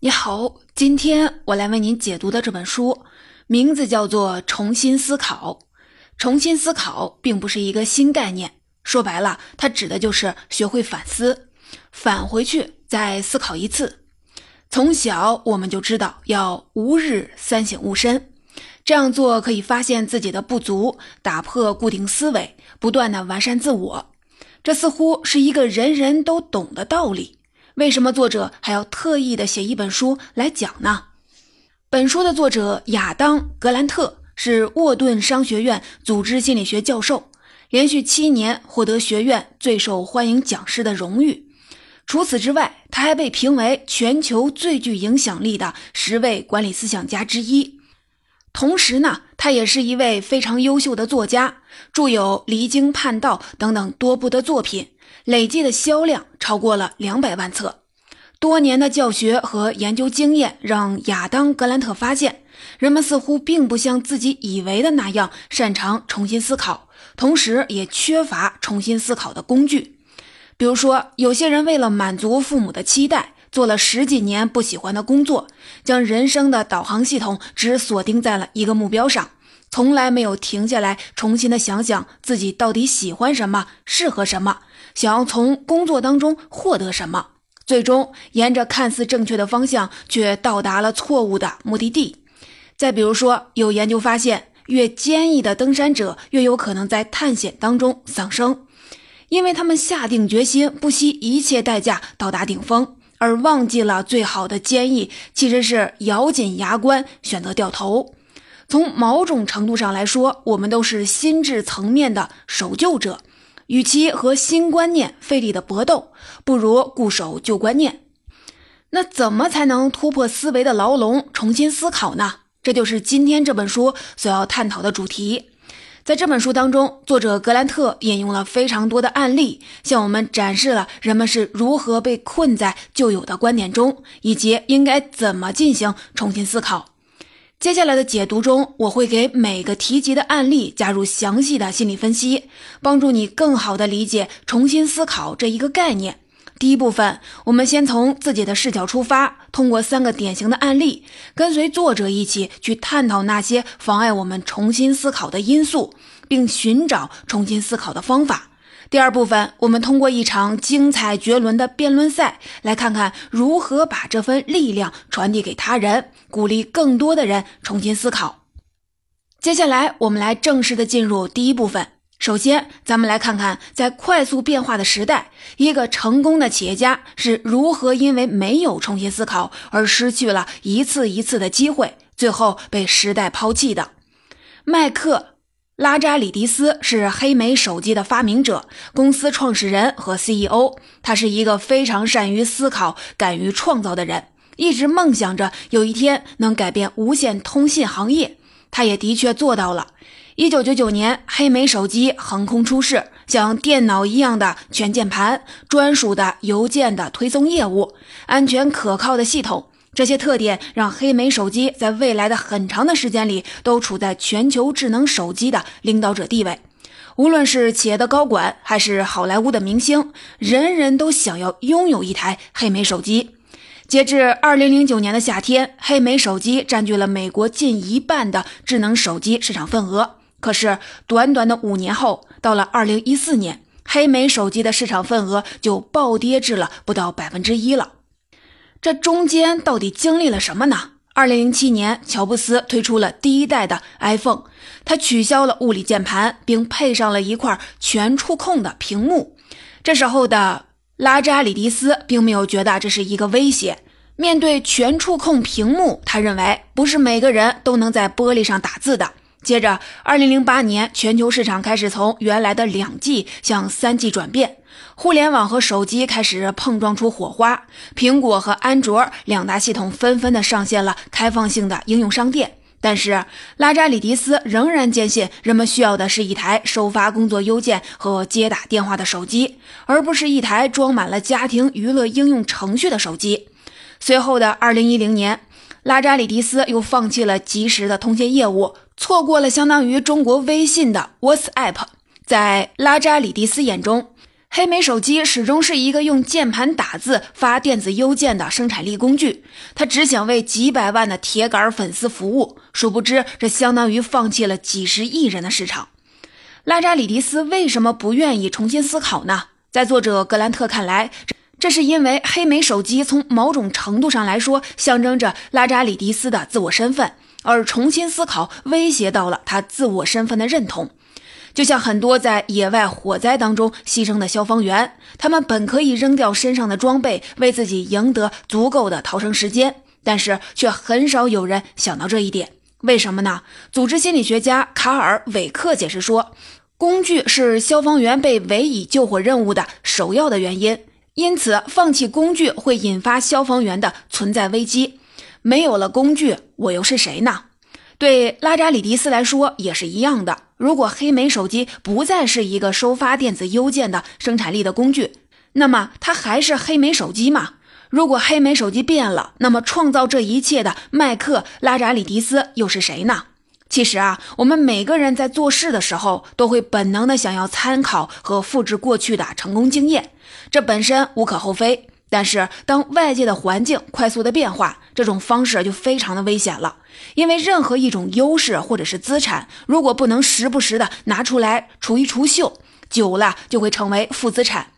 你好，今天我来为您解读的这本书名字叫做《重新思考》。重新思考并不是一个新概念，说白了，它指的就是学会反思，返回去再思考一次。从小我们就知道要吾日三省吾身，这样做可以发现自己的不足，打破固定思维，不断的完善自我。这似乎是一个人人都懂的道理。为什么作者还要特意的写一本书来讲呢？本书的作者亚当·格兰特是沃顿商学院组织心理学教授，连续七年获得学院最受欢迎讲师的荣誉。除此之外，他还被评为全球最具影响力的十位管理思想家之一。同时呢，他也是一位非常优秀的作家，著有《离经叛道》等等多部的作品，累计的销量超过了两百万册。多年的教学和研究经验让亚当·格兰特发现，人们似乎并不像自己以为的那样擅长重新思考，同时也缺乏重新思考的工具。比如说，有些人为了满足父母的期待。做了十几年不喜欢的工作，将人生的导航系统只锁定在了一个目标上，从来没有停下来重新的想想自己到底喜欢什么、适合什么，想要从工作当中获得什么，最终沿着看似正确的方向，却到达了错误的目的地。再比如说，有研究发现，越坚毅的登山者越有可能在探险当中丧生，因为他们下定决心，不惜一切代价到达顶峰。而忘记了最好的坚毅其实是咬紧牙关选择掉头。从某种程度上来说，我们都是心智层面的守旧者。与其和新观念费力的搏斗，不如固守旧观念。那怎么才能突破思维的牢笼，重新思考呢？这就是今天这本书所要探讨的主题。在这本书当中，作者格兰特引用了非常多的案例，向我们展示了人们是如何被困在旧有的观点中，以及应该怎么进行重新思考。接下来的解读中，我会给每个提及的案例加入详细的心理分析，帮助你更好的理解重新思考这一个概念。第一部分，我们先从自己的视角出发，通过三个典型的案例，跟随作者一起去探讨那些妨碍我们重新思考的因素，并寻找重新思考的方法。第二部分，我们通过一场精彩绝伦的辩论赛，来看看如何把这份力量传递给他人，鼓励更多的人重新思考。接下来，我们来正式的进入第一部分。首先，咱们来看看，在快速变化的时代，一个成功的企业家是如何因为没有重新思考而失去了一次一次的机会，最后被时代抛弃的。麦克·拉扎里迪斯是黑莓手机的发明者、公司创始人和 CEO。他是一个非常善于思考、敢于创造的人，一直梦想着有一天能改变无线通信行业。他也的确做到了。一九九九年，黑莓手机横空出世，像电脑一样的全键盘、专属的邮件的推送业务、安全可靠的系统，这些特点让黑莓手机在未来的很长的时间里都处在全球智能手机的领导者地位。无论是企业的高管，还是好莱坞的明星，人人都想要拥有一台黑莓手机。截至二零零九年的夏天，黑莓手机占据了美国近一半的智能手机市场份额。可是，短短的五年后，到了二零一四年，黑莓手机的市场份额就暴跌至了不到百分之一了。这中间到底经历了什么呢？二零零七年，乔布斯推出了第一代的 iPhone，他取消了物理键盘，并配上了一块全触控的屏幕。这时候的拉扎里迪斯并没有觉得这是一个威胁。面对全触控屏幕，他认为不是每个人都能在玻璃上打字的。接着，二零零八年，全球市场开始从原来的两 G 向三 G 转变，互联网和手机开始碰撞出火花。苹果和安卓两大系统纷纷的上线了开放性的应用商店。但是，拉扎里迪斯仍然坚信，人们需要的是一台收发工作邮件和接打电话的手机，而不是一台装满了家庭娱乐应用程序的手机。随后的二零一零年，拉扎里迪斯又放弃了即时的通信业务。错过了相当于中国微信的 WhatsApp，在拉扎里迪斯眼中，黑莓手机始终是一个用键盘打字、发电子邮件的生产力工具，他只想为几百万的铁杆粉丝服务，殊不知这相当于放弃了几十亿人的市场。拉扎里迪斯为什么不愿意重新思考呢？在作者格兰特看来，这是因为黑莓手机从某种程度上来说象征着拉扎里迪斯的自我身份，而重新思考威胁到了他自我身份的认同。就像很多在野外火灾当中牺牲的消防员，他们本可以扔掉身上的装备，为自己赢得足够的逃生时间，但是却很少有人想到这一点。为什么呢？组织心理学家卡尔·韦克解释说，工具是消防员被委以救火任务的首要的原因，因此放弃工具会引发消防员的存在危机。没有了工具，我又是谁呢？对拉扎里迪斯来说也是一样的。如果黑莓手机不再是一个收发电子邮件的生产力的工具，那么它还是黑莓手机吗？如果黑莓手机变了，那么创造这一切的麦克拉扎里迪斯又是谁呢？其实啊，我们每个人在做事的时候，都会本能的想要参考和复制过去的成功经验，这本身无可厚非。但是，当外界的环境快速的变化，这种方式就非常的危险了。因为任何一种优势或者是资产，如果不能时不时的拿出来除一除锈，久了就会成为负资产。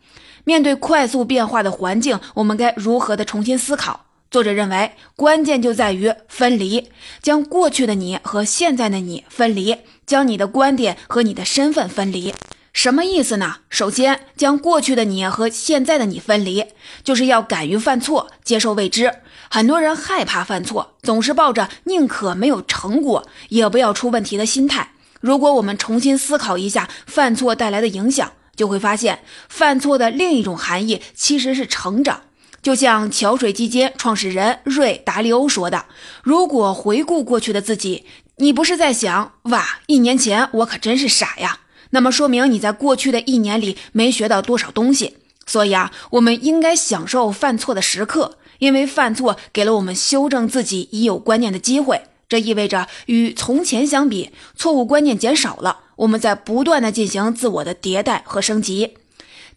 面对快速变化的环境，我们该如何的重新思考？作者认为，关键就在于分离，将过去的你和现在的你分离，将你的观点和你的身份分离。什么意思呢？首先，将过去的你和现在的你分离，就是要敢于犯错，接受未知。很多人害怕犯错，总是抱着宁可没有成果，也不要出问题的心态。如果我们重新思考一下犯错带来的影响，就会发现，犯错的另一种含义其实是成长。就像桥水基金创始人瑞达利欧说的：“如果回顾过去的自己，你不是在想哇，一年前我可真是傻呀。”那么说明你在过去的一年里没学到多少东西，所以啊，我们应该享受犯错的时刻，因为犯错给了我们修正自己已有观念的机会。这意味着与从前相比，错误观念减少了，我们在不断的进行自我的迭代和升级。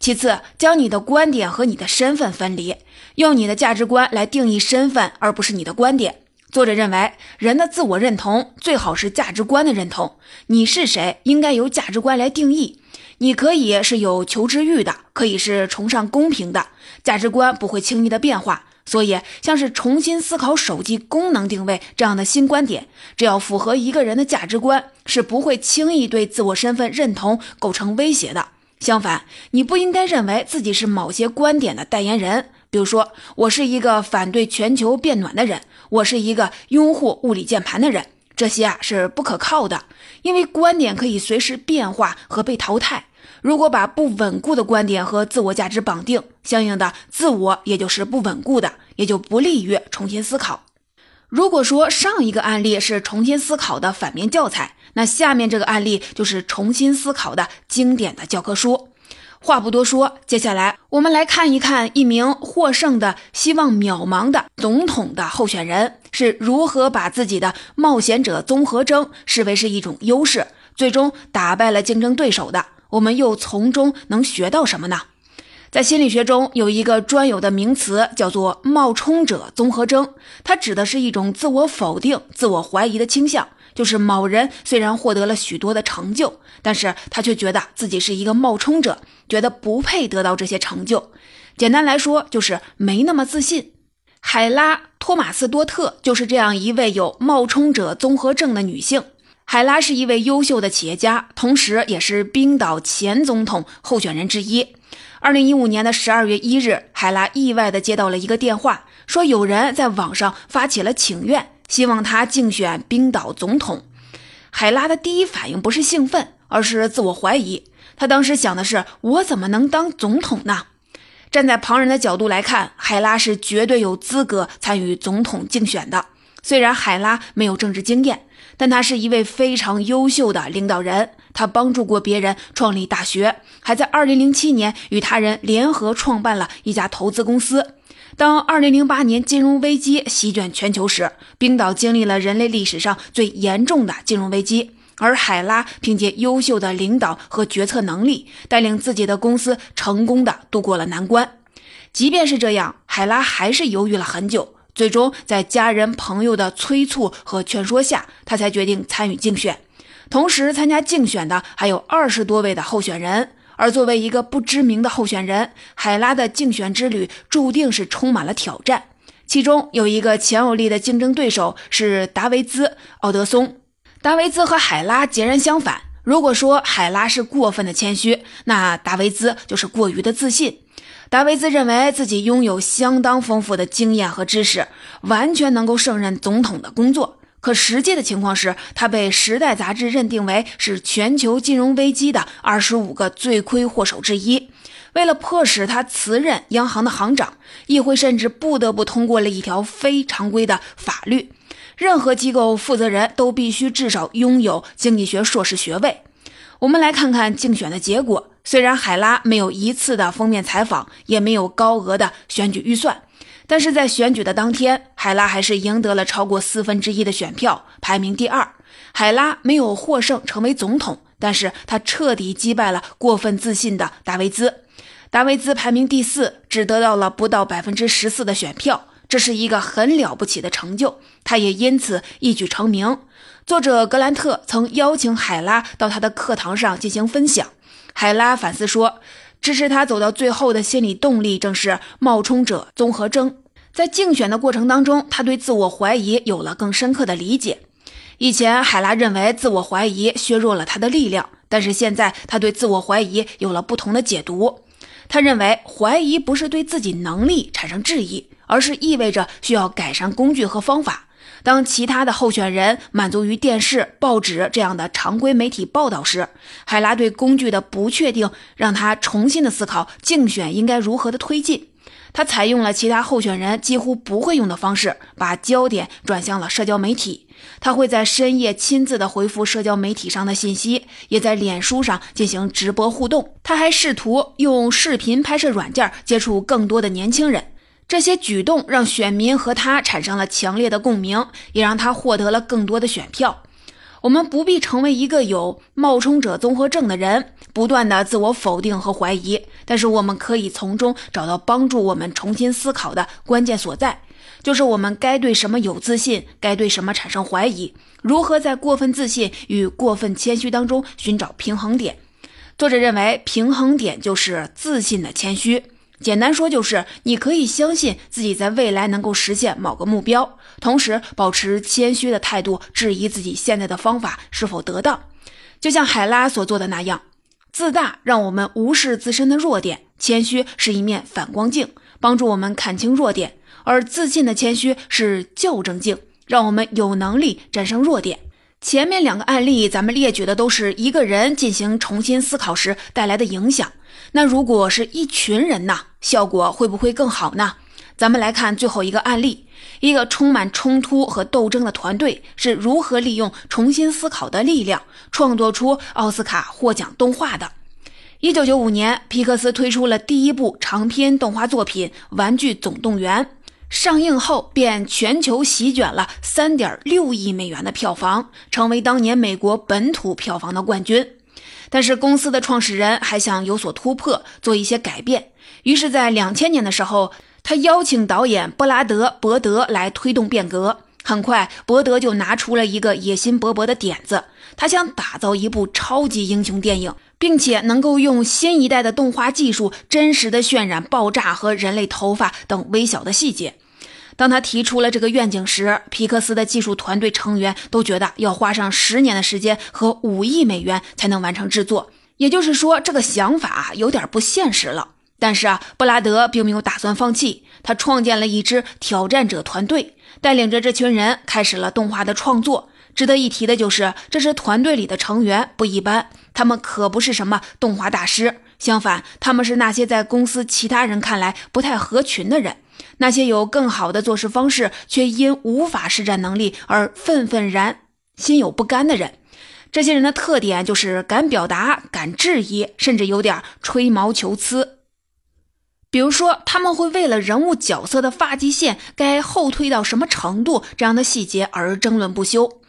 其次，将你的观点和你的身份分离，用你的价值观来定义身份，而不是你的观点。作者认为，人的自我认同最好是价值观的认同。你是谁，应该由价值观来定义。你可以是有求知欲的，可以是崇尚公平的，价值观不会轻易的变化。所以，像是重新思考手机功能定位这样的新观点，只要符合一个人的价值观，是不会轻易对自我身份认同构成威胁的。相反，你不应该认为自己是某些观点的代言人。比如说，我是一个反对全球变暖的人，我是一个拥护物理键盘的人，这些啊是不可靠的，因为观点可以随时变化和被淘汰。如果把不稳固的观点和自我价值绑定，相应的自我也就是不稳固的，也就不利于重新思考。如果说上一个案例是重新思考的反面教材，那下面这个案例就是重新思考的经典的教科书。话不多说，接下来我们来看一看一名获胜的、希望渺茫的总统的候选人是如何把自己的冒险者综合征视为是一种优势，最终打败了竞争对手的。我们又从中能学到什么呢？在心理学中有一个专有的名词，叫做冒充者综合征，它指的是一种自我否定、自我怀疑的倾向。就是某人虽然获得了许多的成就，但是他却觉得自己是一个冒充者，觉得不配得到这些成就。简单来说，就是没那么自信。海拉·托马斯多特就是这样一位有冒充者综合症的女性。海拉是一位优秀的企业家，同时也是冰岛前总统候选人之一。二零一五年的十二月一日，海拉意外地接到了一个电话，说有人在网上发起了请愿。希望他竞选冰岛总统，海拉的第一反应不是兴奋，而是自我怀疑。他当时想的是：我怎么能当总统呢？站在旁人的角度来看，海拉是绝对有资格参与总统竞选的。虽然海拉没有政治经验，但他是一位非常优秀的领导人。他帮助过别人创立大学，还在2007年与他人联合创办了一家投资公司。当2008年金融危机席卷全球时，冰岛经历了人类历史上最严重的金融危机，而海拉凭借优秀的领导和决策能力，带领自己的公司成功的度过了难关。即便是这样，海拉还是犹豫了很久，最终在家人朋友的催促和劝说下，他才决定参与竞选。同时参加竞选的还有二十多位的候选人。而作为一个不知名的候选人，海拉的竞选之旅注定是充满了挑战。其中有一个强有力的竞争对手是达维兹·奥德松。达维兹和海拉截然相反。如果说海拉是过分的谦虚，那达维兹就是过于的自信。达维兹认为自己拥有相当丰富的经验和知识，完全能够胜任总统的工作。可实际的情况是，他被《时代》杂志认定为是全球金融危机的二十五个罪魁祸首之一。为了迫使他辞任央行的行长，议会甚至不得不通过了一条非常规的法律：任何机构负责人都必须至少拥有经济学硕士学位。我们来看看竞选的结果。虽然海拉没有一次的封面采访，也没有高额的选举预算。但是在选举的当天，海拉还是赢得了超过四分之一的选票，排名第二。海拉没有获胜，成为总统，但是他彻底击败了过分自信的达维兹。达维兹排名第四，只得到了不到百分之十四的选票，这是一个很了不起的成就。他也因此一举成名。作者格兰特曾邀请海拉到他的课堂上进行分享。海拉反思说。支持他走到最后的心理动力，正是冒充者综合征。在竞选的过程当中，他对自我怀疑有了更深刻的理解。以前，海拉认为自我怀疑削弱了他的力量，但是现在，他对自我怀疑有了不同的解读。他认为，怀疑不是对自己能力产生质疑，而是意味着需要改善工具和方法。当其他的候选人满足于电视、报纸这样的常规媒体报道时，海拉对工具的不确定让他重新的思考竞选应该如何的推进。他采用了其他候选人几乎不会用的方式，把焦点转向了社交媒体。他会在深夜亲自的回复社交媒体上的信息，也在脸书上进行直播互动。他还试图用视频拍摄软件接触更多的年轻人。这些举动让选民和他产生了强烈的共鸣，也让他获得了更多的选票。我们不必成为一个有冒充者综合症的人，不断的自我否定和怀疑，但是我们可以从中找到帮助我们重新思考的关键所在，就是我们该对什么有自信，该对什么产生怀疑，如何在过分自信与过分谦虚当中寻找平衡点。作者认为，平衡点就是自信的谦虚。简单说就是，你可以相信自己在未来能够实现某个目标，同时保持谦虚的态度，质疑自己现在的方法是否得当。就像海拉所做的那样，自大让我们无视自身的弱点，谦虚是一面反光镜，帮助我们看清弱点；而自信的谦虚是校正镜，让我们有能力战胜弱点。前面两个案例，咱们列举的都是一个人进行重新思考时带来的影响。那如果是一群人呢？效果会不会更好呢？咱们来看最后一个案例：一个充满冲突和斗争的团队是如何利用重新思考的力量，创作出奥斯卡获奖动画的。一九九五年，皮克斯推出了第一部长篇动画作品《玩具总动员》，上映后便全球席卷了三点六亿美元的票房，成为当年美国本土票房的冠军。但是公司的创始人还想有所突破，做一些改变。于是，在两千年的时候，他邀请导演布拉德·伯德来推动变革。很快，伯德就拿出了一个野心勃勃的点子，他想打造一部超级英雄电影，并且能够用新一代的动画技术，真实的渲染爆炸和人类头发等微小的细节。当他提出了这个愿景时，皮克斯的技术团队成员都觉得要花上十年的时间和五亿美元才能完成制作，也就是说，这个想法有点不现实了。但是啊，布拉德并没有打算放弃，他创建了一支挑战者团队，带领着这群人开始了动画的创作。值得一提的就是，这支团队里的成员不一般，他们可不是什么动画大师，相反，他们是那些在公司其他人看来不太合群的人。那些有更好的做事方式，却因无法施展能力而愤愤然、心有不甘的人，这些人的特点就是敢表达、敢质疑，甚至有点吹毛求疵。比如说，他们会为了人物角色的发际线该后退到什么程度这样的细节而争论不休。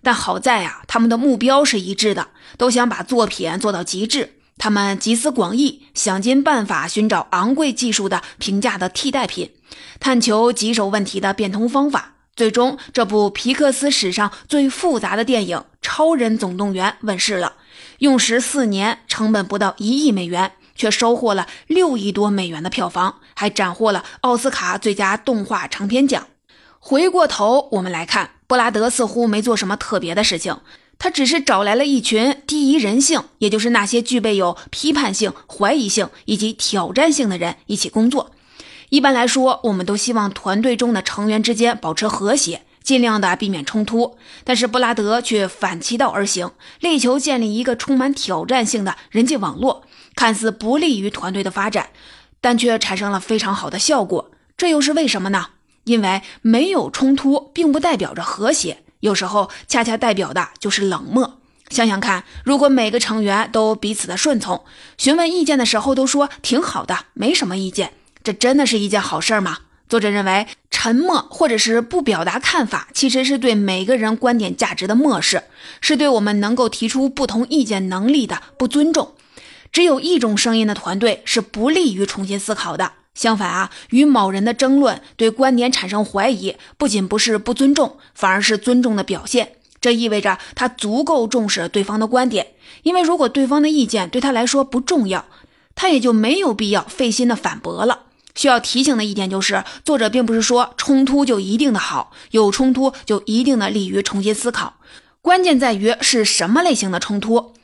但好在啊，他们的目标是一致的，都想把作品做到极致。他们集思广益，想尽办法寻找昂贵技术的平价的替代品，探求棘手问题的变通方法。最终，这部皮克斯史上最复杂的电影《超人总动员》问世了。用时四年，成本不到一亿美元，却收获了六亿多美元的票房，还斩获了奥斯卡最佳动画长片奖。回过头，我们来看，布拉德似乎没做什么特别的事情。他只是找来了一群第一人性，也就是那些具备有批判性、怀疑性以及挑战性的人一起工作。一般来说，我们都希望团队中的成员之间保持和谐，尽量的避免冲突。但是布拉德却反其道而行，力求建立一个充满挑战性的人际网络，看似不利于团队的发展，但却产生了非常好的效果。这又是为什么呢？因为没有冲突，并不代表着和谐。有时候恰恰代表的就是冷漠。想想看，如果每个成员都彼此的顺从，询问意见的时候都说挺好的，没什么意见，这真的是一件好事吗？作者认为，沉默或者是不表达看法，其实是对每个人观点价值的漠视，是对我们能够提出不同意见能力的不尊重。只有一种声音的团队是不利于重新思考的。相反啊，与某人的争论、对观点产生怀疑，不仅不是不尊重，反而是尊重的表现。这意味着他足够重视对方的观点，因为如果对方的意见对他来说不重要，他也就没有必要费心的反驳了。需要提醒的一点就是，作者并不是说冲突就一定的好，有冲突就一定的利于重新思考。关键在于是什么类型的冲突。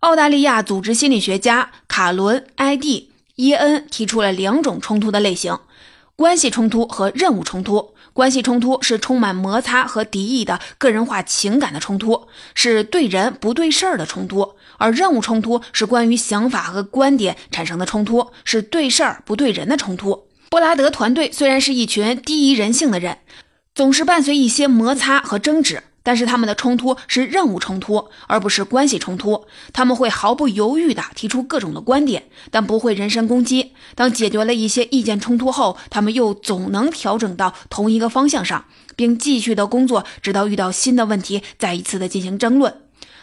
澳大利亚组织心理学家卡伦·埃蒂。伊恩提出了两种冲突的类型：关系冲突和任务冲突。关系冲突是充满摩擦和敌意的个人化情感的冲突，是对人不对事儿的冲突；而任务冲突是关于想法和观点产生的冲突，是对事儿不对人的冲突。布拉德团队虽然是一群低于人性的人，总是伴随一些摩擦和争执。但是他们的冲突是任务冲突，而不是关系冲突。他们会毫不犹豫地提出各种的观点，但不会人身攻击。当解决了一些意见冲突后，他们又总能调整到同一个方向上，并继续的工作，直到遇到新的问题，再一次的进行争论。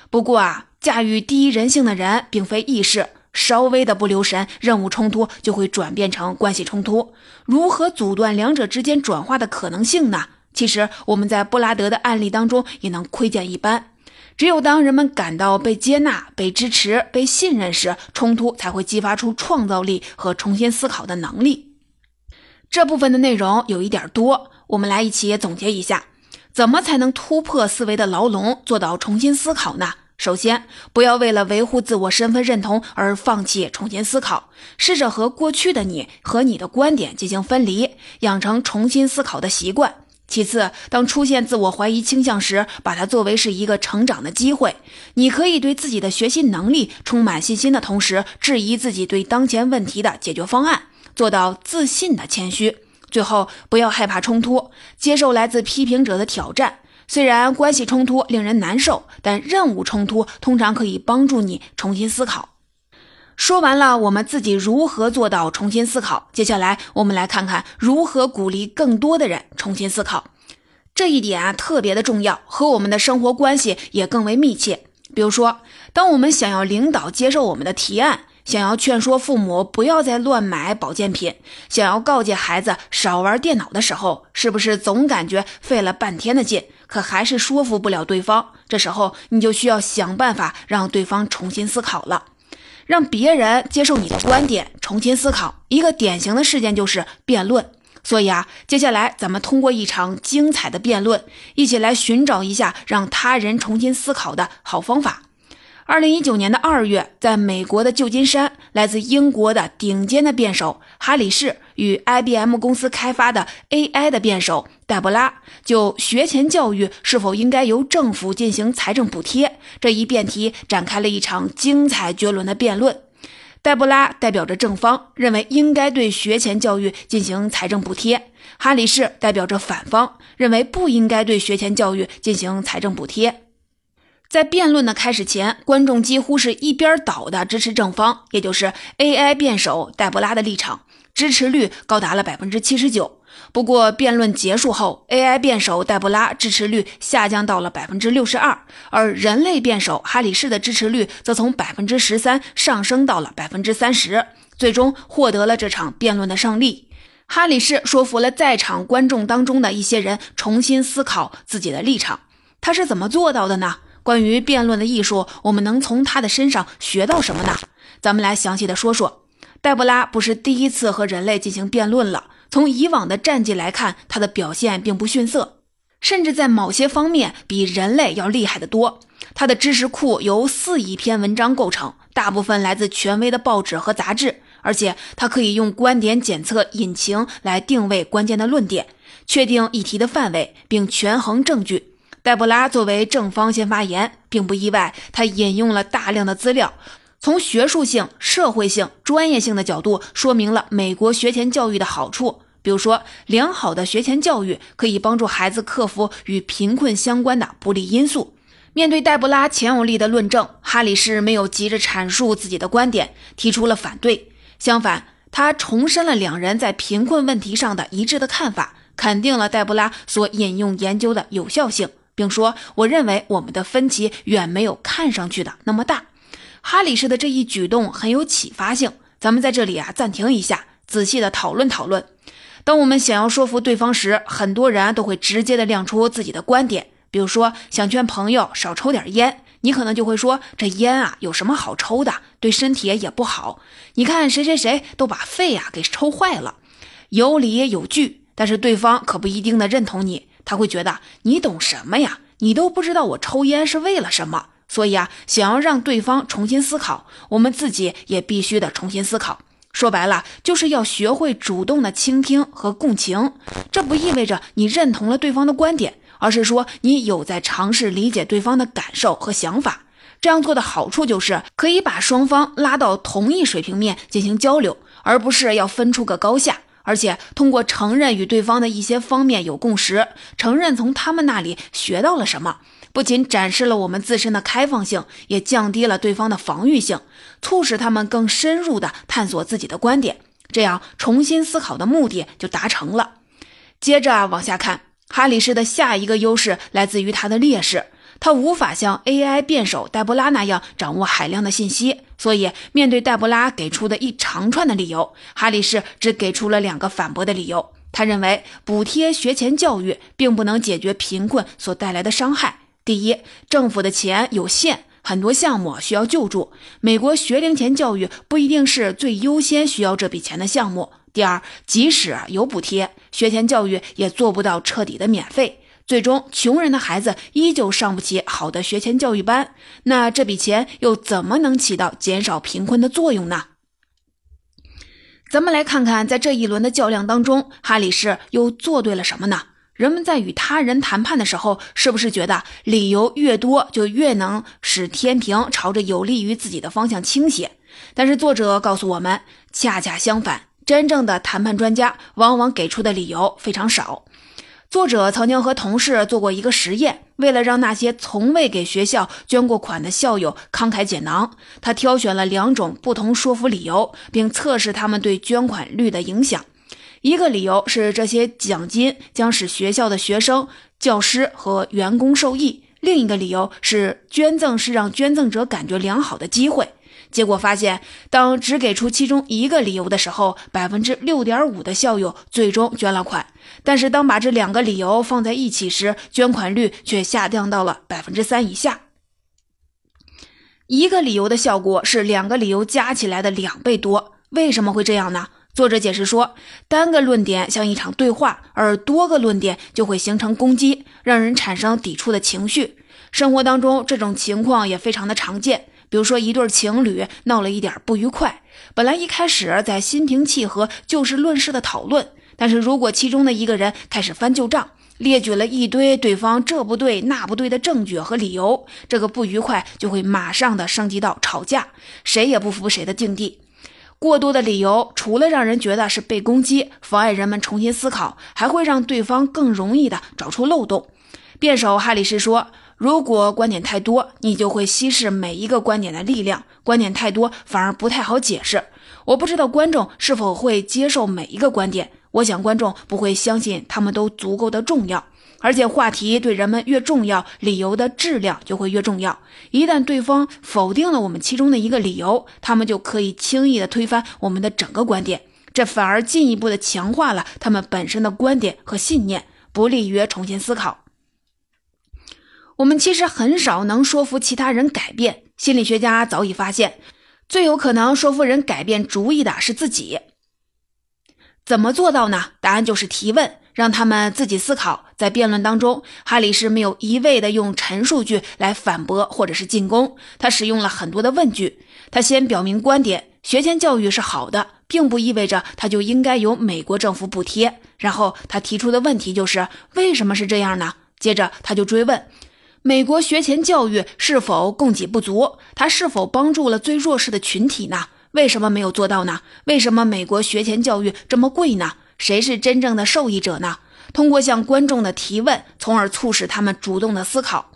不过啊，驾驭第一人性的人并非易事，稍微的不留神，任务冲突就会转变成关系冲突。如何阻断两者之间转化的可能性呢？其实我们在布拉德的案例当中也能窥见一斑。只有当人们感到被接纳、被支持、被信任时，冲突才会激发出创造力和重新思考的能力。这部分的内容有一点多，我们来一起总结一下：怎么才能突破思维的牢笼，做到重新思考呢？首先，不要为了维护自我身份认同而放弃重新思考，试着和过去的你和你的观点进行分离，养成重新思考的习惯。其次，当出现自我怀疑倾向时，把它作为是一个成长的机会。你可以对自己的学习能力充满信心的同时，质疑自己对当前问题的解决方案，做到自信的谦虚。最后，不要害怕冲突，接受来自批评者的挑战。虽然关系冲突令人难受，但任务冲突通常可以帮助你重新思考。说完了我们自己如何做到重新思考，接下来我们来看看如何鼓励更多的人重新思考。这一点啊特别的重要，和我们的生活关系也更为密切。比如说，当我们想要领导接受我们的提案，想要劝说父母不要再乱买保健品，想要告诫孩子少玩电脑的时候，是不是总感觉费了半天的劲，可还是说服不了对方？这时候你就需要想办法让对方重新思考了。让别人接受你的观点，重新思考。一个典型的事件就是辩论。所以啊，接下来咱们通过一场精彩的辩论，一起来寻找一下让他人重新思考的好方法。二零一九年的二月，在美国的旧金山，来自英国的顶尖的辩手哈里士与 IBM 公司开发的 AI 的辩手黛布拉，就学前教育是否应该由政府进行财政补贴这一辩题展开了一场精彩绝伦的辩论。黛布拉代表着正方，认为应该对学前教育进行财政补贴；哈里士代表着反方，认为不应该对学前教育进行财政补贴。在辩论的开始前，观众几乎是一边倒的支持正方，也就是 AI 辩手黛布拉的立场，支持率高达了百分之七十九。不过，辩论结束后，AI 辩手黛布拉支持率下降到了百分之六十二，而人类辩手哈里士的支持率则从百分之十三上升到了百分之三十，最终获得了这场辩论的胜利。哈里士说服了在场观众当中的一些人重新思考自己的立场。他是怎么做到的呢？关于辩论的艺术，我们能从他的身上学到什么呢？咱们来详细的说说。黛布拉不是第一次和人类进行辩论了。从以往的战绩来看，他的表现并不逊色，甚至在某些方面比人类要厉害得多。他的知识库由四亿篇文章构成，大部分来自权威的报纸和杂志，而且他可以用观点检测引擎来定位关键的论点，确定议题的范围，并权衡证据。黛布拉作为正方先发言，并不意外，他引用了大量的资料。从学术性、社会性、专业性的角度说明了美国学前教育的好处，比如说，良好的学前教育可以帮助孩子克服与贫困相关的不利因素。面对黛布拉强有力的论证，哈里士没有急着阐述自己的观点，提出了反对。相反，他重申了两人在贫困问题上的一致的看法，肯定了黛布拉所引用研究的有效性，并说：“我认为我们的分歧远没有看上去的那么大。”哈里士的这一举动很有启发性，咱们在这里啊暂停一下，仔细的讨论讨论。当我们想要说服对方时，很多人都会直接的亮出自己的观点，比如说想劝朋友少抽点烟，你可能就会说这烟啊有什么好抽的，对身体也不好。你看谁谁谁都把肺呀给抽坏了，有理有据，但是对方可不一定的认同你，他会觉得你懂什么呀？你都不知道我抽烟是为了什么。所以啊，想要让对方重新思考，我们自己也必须得重新思考。说白了，就是要学会主动的倾听和共情。这不意味着你认同了对方的观点，而是说你有在尝试理解对方的感受和想法。这样做的好处就是可以把双方拉到同一水平面进行交流，而不是要分出个高下。而且通过承认与对方的一些方面有共识，承认从他们那里学到了什么。不仅展示了我们自身的开放性，也降低了对方的防御性，促使他们更深入地探索自己的观点，这样重新思考的目的就达成了。接着往下看，哈里士的下一个优势来自于他的劣势，他无法像 AI 辩手黛布拉那样掌握海量的信息，所以面对黛布拉给出的一长串的理由，哈里士只给出了两个反驳的理由。他认为补贴学前教育并不能解决贫困所带来的伤害。第一，政府的钱有限，很多项目需要救助。美国学龄前教育不一定是最优先需要这笔钱的项目。第二，即使有补贴，学前教育也做不到彻底的免费，最终穷人的孩子依旧上不起好的学前教育班。那这笔钱又怎么能起到减少贫困的作用呢？咱们来看看，在这一轮的较量当中，哈里士又做对了什么呢？人们在与他人谈判的时候，是不是觉得理由越多就越能使天平朝着有利于自己的方向倾斜？但是作者告诉我们，恰恰相反，真正的谈判专家往往给出的理由非常少。作者曾经和同事做过一个实验，为了让那些从未给学校捐过款的校友慷慨解囊，他挑选了两种不同说服理由，并测试他们对捐款率的影响。一个理由是这些奖金将使学校的学生、教师和员工受益；另一个理由是捐赠是让捐赠者感觉良好的机会。结果发现，当只给出其中一个理由的时候，百分之六点五的校友最终捐了款；但是当把这两个理由放在一起时，捐款率却下降到了百分之三以下。一个理由的效果是两个理由加起来的两倍多。为什么会这样呢？作者解释说，单个论点像一场对话，而多个论点就会形成攻击，让人产生抵触的情绪。生活当中这种情况也非常的常见。比如说，一对情侣闹了一点不愉快，本来一开始在心平气和、就事论事的讨论，但是如果其中的一个人开始翻旧账，列举了一堆对方这不对那不对的证据和理由，这个不愉快就会马上的升级到吵架，谁也不服谁的境地。过多的理由，除了让人觉得是被攻击，妨碍人们重新思考，还会让对方更容易的找出漏洞。辩手哈里士说：“如果观点太多，你就会稀释每一个观点的力量；观点太多，反而不太好解释。我不知道观众是否会接受每一个观点，我想观众不会相信他们都足够的重要。而且话题对人们越重要，理由的质量就会越重要。一旦对方否定了我们其中的一个理由，他们就可以轻易的推翻我们的整个观点，这反而进一步的强化了他们本身的观点和信念，不利于重新思考。我们其实很少能说服其他人改变。心理学家早已发现，最有可能说服人改变主意的是自己。怎么做到呢？答案就是提问。让他们自己思考。在辩论当中，哈里是没有一味的用陈述句来反驳或者是进攻，他使用了很多的问句。他先表明观点：学前教育是好的，并不意味着他就应该由美国政府补贴。然后他提出的问题就是为什么是这样呢？接着他就追问：美国学前教育是否供给不足？他是否帮助了最弱势的群体呢？为什么没有做到呢？为什么美国学前教育这么贵呢？谁是真正的受益者呢？通过向观众的提问，从而促使他们主动的思考。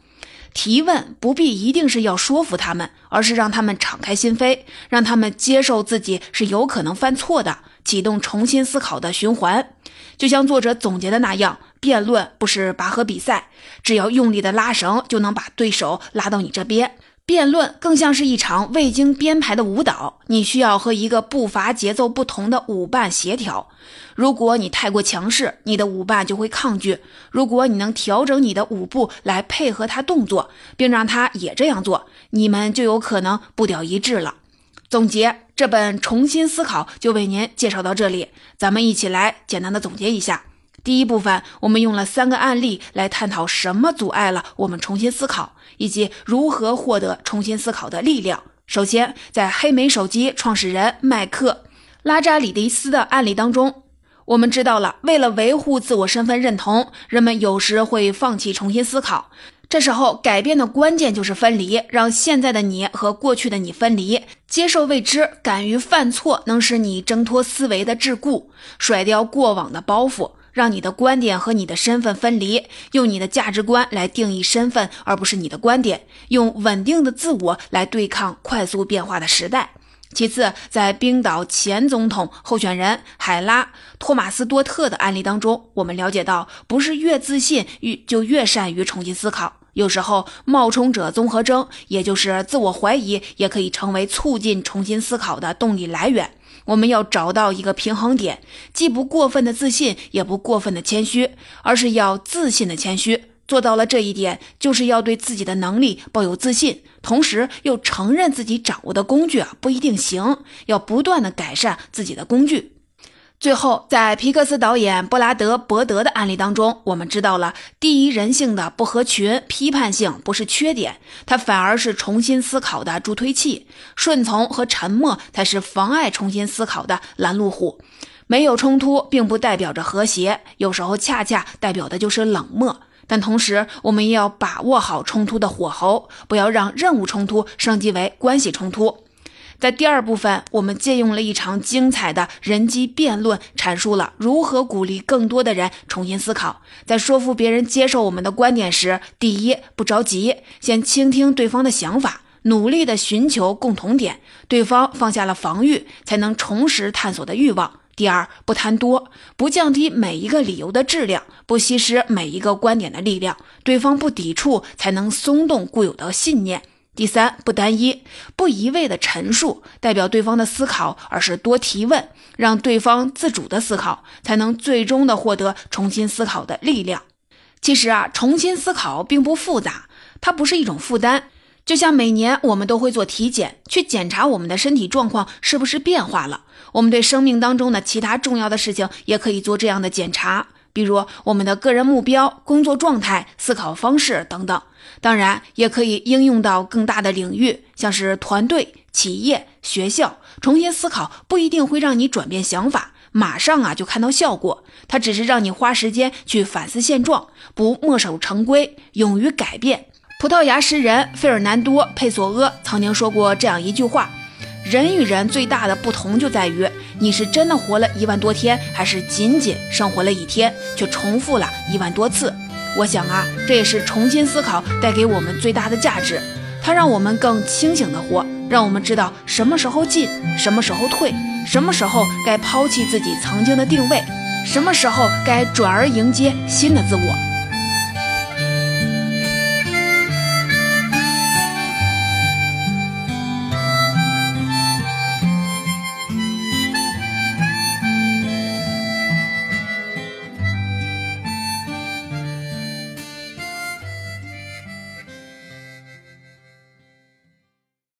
提问不必一定是要说服他们，而是让他们敞开心扉，让他们接受自己是有可能犯错的，启动重新思考的循环。就像作者总结的那样，辩论不是拔河比赛，只要用力的拉绳，就能把对手拉到你这边。辩论更像是一场未经编排的舞蹈，你需要和一个步伐节奏不同的舞伴协调。如果你太过强势，你的舞伴就会抗拒；如果你能调整你的舞步来配合他动作，并让他也这样做，你们就有可能步调一致了。总结这本《重新思考》就为您介绍到这里，咱们一起来简单的总结一下。第一部分，我们用了三个案例来探讨什么阻碍了我们重新思考，以及如何获得重新思考的力量。首先，在黑莓手机创始人麦克拉扎里迪斯的案例当中，我们知道了，为了维护自我身份认同，人们有时会放弃重新思考。这时候，改变的关键就是分离，让现在的你和过去的你分离，接受未知，敢于犯错，能使你挣脱思维的桎梏，甩掉过往的包袱。让你的观点和你的身份分离，用你的价值观来定义身份，而不是你的观点，用稳定的自我来对抗快速变化的时代。其次，在冰岛前总统候选人海拉·托马斯多特的案例当中，我们了解到，不是越自信越就越善于重新思考。有时候，冒充者综合征，也就是自我怀疑，也可以成为促进重新思考的动力来源。我们要找到一个平衡点，既不过分的自信，也不过分的谦虚，而是要自信的谦虚。做到了这一点，就是要对自己的能力抱有自信，同时又承认自己掌握的工具啊不一定行，要不断的改善自己的工具。最后，在皮克斯导演布拉德·伯德的案例当中，我们知道了第一人性的不合群、批判性不是缺点，它反而是重新思考的助推器；顺从和沉默才是妨碍重新思考的拦路虎。没有冲突，并不代表着和谐，有时候恰恰代表的就是冷漠。但同时，我们也要把握好冲突的火候，不要让任务冲突升级为关系冲突。在第二部分，我们借用了一场精彩的人机辩论，阐述了如何鼓励更多的人重新思考。在说服别人接受我们的观点时，第一，不着急，先倾听对方的想法，努力的寻求共同点，对方放下了防御，才能重拾探索的欲望。第二，不贪多，不降低每一个理由的质量，不稀释每一个观点的力量，对方不抵触，才能松动固有的信念。第三，不单一，不一味的陈述代表对方的思考，而是多提问，让对方自主的思考，才能最终的获得重新思考的力量。其实啊，重新思考并不复杂，它不是一种负担。就像每年我们都会做体检，去检查我们的身体状况是不是变化了。我们对生命当中的其他重要的事情也可以做这样的检查。比如我们的个人目标、工作状态、思考方式等等，当然也可以应用到更大的领域，像是团队、企业、学校。重新思考不一定会让你转变想法，马上啊就看到效果，它只是让你花时间去反思现状，不墨守成规，勇于改变。葡萄牙诗人费尔南多·佩索阿曾经说过这样一句话。人与人最大的不同就在于，你是真的活了一万多天，还是仅仅生活了一天，却重复了一万多次。我想啊，这也是重新思考带给我们最大的价值。它让我们更清醒的活，让我们知道什么时候进，什么时候退，什么时候该抛弃自己曾经的定位。什么时候该转而迎接新的自我。